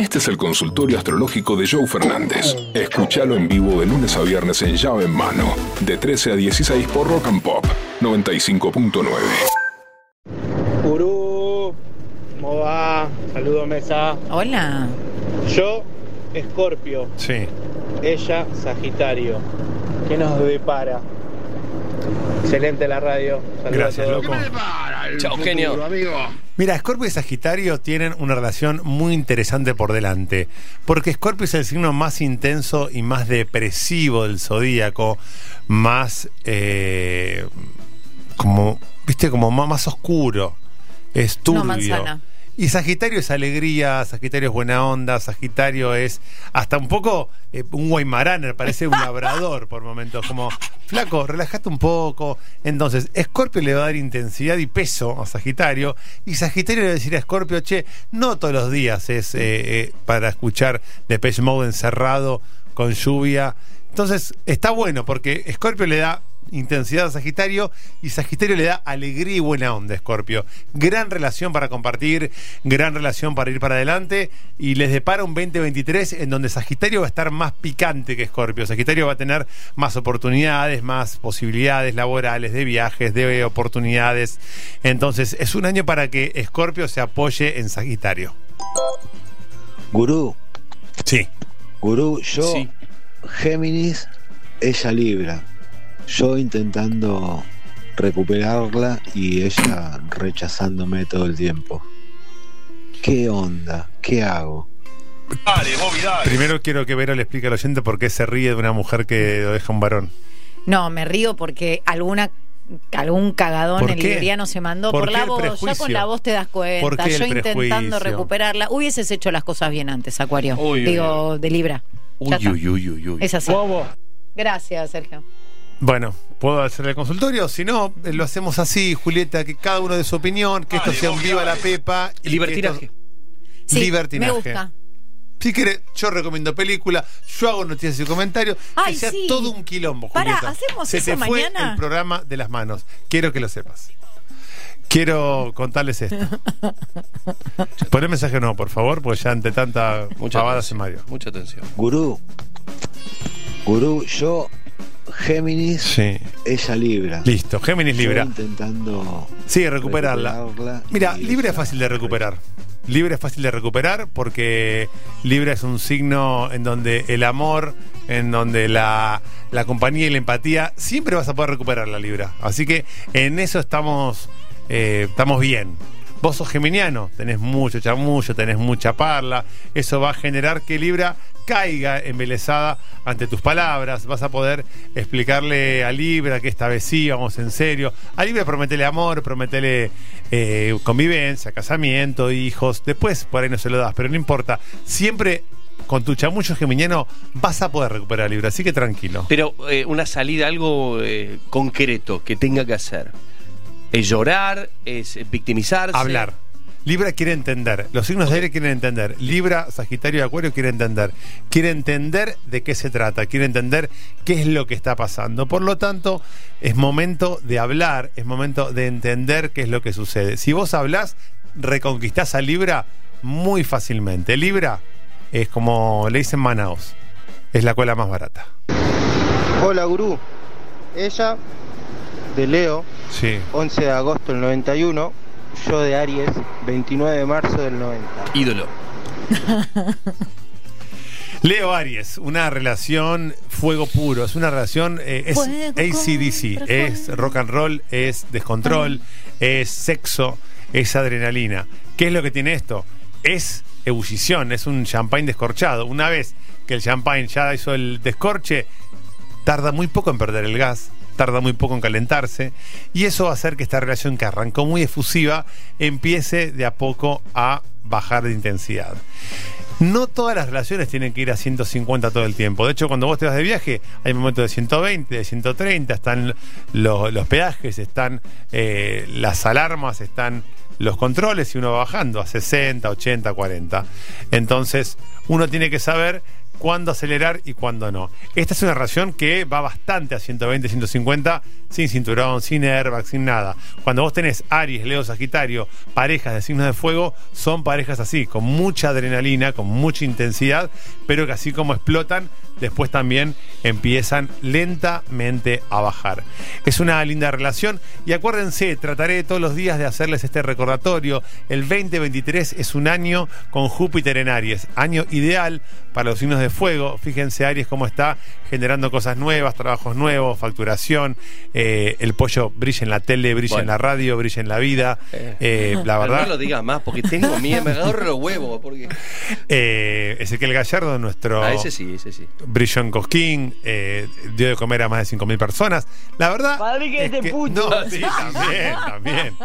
Este es el consultorio astrológico de Joe Fernández. Escúchalo en vivo de lunes a viernes en llave en mano, de 13 a 16 por Rock and Pop 95.9. Gurú, ¿cómo va? Saludo mesa. Hola. Yo, Escorpio. Sí. Ella, Sagitario. ¿Qué nos depara? Excelente la radio. Saludos Gracias, a todos. loco. Chao, genio. Mira, Scorpio y Sagitario tienen una relación muy interesante por delante, porque Scorpio es el signo más intenso y más depresivo del zodíaco, más eh, como, viste, como más, más oscuro, es turbio. No, manzana. Y Sagitario es alegría, Sagitario es buena onda, Sagitario es hasta un poco eh, un Guaymaraner, parece un labrador por momentos, como flaco, relajate un poco. Entonces, Escorpio le va a dar intensidad y peso a Sagitario, y Sagitario le va a decir a Escorpio, che, no todos los días es eh, eh, para escuchar Depeche Mode encerrado con lluvia. Entonces, está bueno porque Escorpio le da intensidad a Sagitario y Sagitario le da alegría y buena onda a Escorpio. Gran relación para compartir, gran relación para ir para adelante y les depara un 2023 en donde Sagitario va a estar más picante que Escorpio. Sagitario va a tener más oportunidades, más posibilidades laborales, de viajes, de oportunidades. Entonces es un año para que Escorpio se apoye en Sagitario. Gurú, Sí. gurú, yo, Sí. Géminis, ella Libra. Yo intentando recuperarla y ella rechazándome todo el tiempo. ¿Qué onda? ¿Qué hago? Primero quiero que Vero le explique al oyente por qué se ríe de una mujer que lo deja un varón. No, me río porque alguna algún cagadón ¿Por el qué? libriano se mandó ¿Por la voz. Ya con la voz te das ¿Por cuenta. qué el Yo intentando prejuicio? recuperarla. Hubieses hecho las cosas bien antes, Acuario. Uy, uy, Digo, de Libra. Uy, uy, uy, uy, uy. Es así. Bobo. Gracias, Sergio. Bueno, puedo hacer el consultorio. Si no, eh, lo hacemos así, Julieta, que cada uno de su opinión, que esto sea un viva la pepa. y que Libertinaje. esto- Sí, Libertinaje. me gusta. Si quiere, yo recomiendo película, yo hago noticias y comentarios, Ay, que sea sí. todo un quilombo, Julieta. ¿hacemos Se eso te fue mañana? el programa de las manos. Quiero que lo sepas. Quiero contarles esto. Poné mensaje no, por favor, porque ya ante tanta Mucha pavada se mario. Mucha atención. Gurú, gurú, yo, Géminis, Sí. ella Libra. Listo, Géminis Libra. intentando Sí, recuperarla. recuperarla Mira, Libra es fácil de recuperar. Libra es fácil de recuperar porque Libra es un signo en donde el amor, en donde la, la compañía y la empatía, siempre vas a poder recuperar la Libra. Así que en eso estamos, eh, estamos bien. Vos sos geminiano, tenés mucho chamullo, tenés mucha parla. Eso va a generar que Libra caiga embelesada ante tus palabras. Vas a poder explicarle a Libra que esta vez sí, vamos en serio. A Libra prometele amor, prometele eh, convivencia, casamiento, hijos. Después por ahí no se lo das, pero no importa. Siempre con tu chamullo geminiano vas a poder recuperar a Libra, así que tranquilo. Pero eh, una salida, algo eh, concreto que tenga que hacer. Es llorar, es victimizarse. Hablar. Libra quiere entender. Los signos de aire quieren entender. Libra, Sagitario y Acuario quiere entender. Quiere entender de qué se trata. Quiere entender qué es lo que está pasando. Por lo tanto, es momento de hablar. Es momento de entender qué es lo que sucede. Si vos hablás, reconquistás a Libra muy fácilmente. Libra es como le dicen Manaos. Es la cola más barata. Hola, gurú. Ella, de Leo, Sí. 11 de agosto del 91. Yo de Aries, 29 de marzo del 90. Ídolo. Leo Aries, una relación fuego puro, es una relación, eh, es ACDC, es rock and roll, es descontrol, es sexo, es adrenalina. ¿Qué es lo que tiene esto? Es ebullición, es un champagne descorchado. Una vez que el champagne ya hizo el descorche, tarda muy poco en perder el gas, tarda muy poco en calentarse, y eso va a hacer que esta relación que arrancó muy efusiva empiece de a poco a bajar de intensidad. No todas las relaciones tienen que ir a 150 todo el tiempo. De hecho, cuando vos te vas de viaje, hay momentos de 120, de 130, están los, los peajes, están eh, las alarmas, están los controles y uno va bajando a 60, 80, 40. Entonces, uno tiene que saber cuándo acelerar y cuándo no. Esta es una relación que va bastante a 120, 150 sin cinturón, sin airbag, sin nada. Cuando vos tenés Aries, Leo, Sagitario, parejas de signos de fuego, son parejas así, con mucha adrenalina, con mucha intensidad, pero que así como explotan, después también empiezan lentamente a bajar. Es una linda relación y acuérdense, trataré todos los días de hacerles este recordatorio. El 2023 es un año con Júpiter en Aries, año ideal para los signos de fuego. Fíjense Aries cómo está generando cosas nuevas, trabajos nuevos, facturación. eh, el pollo brilla en la tele, brilla en la radio, brilla en la vida. Eh, la Pero verdad. No lo digas más porque tengo miedo, me agarro los huevos. Porque... Eh, Ezequiel Gallardo, nuestro Ah, ese sí, ese sí. Brilló en Cosquín, eh, dio de comer a más de 5.000 personas. La verdad. Padre, que es te que- puto. No, sí, también, también.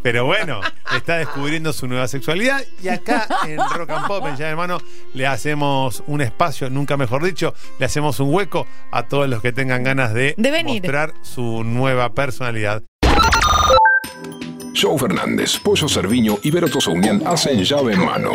Pero bueno, está descubriendo su nueva sexualidad y acá en Rock and Pop, en Ya Hermano, le hacemos un espacio, nunca mejor dicho, le hacemos un hueco a todos los que tengan ganas de, De venir. mostrar su nueva personalidad. Joe Fernández, Pollo Cerviño y Vero Tosaunian hacen llave en mano.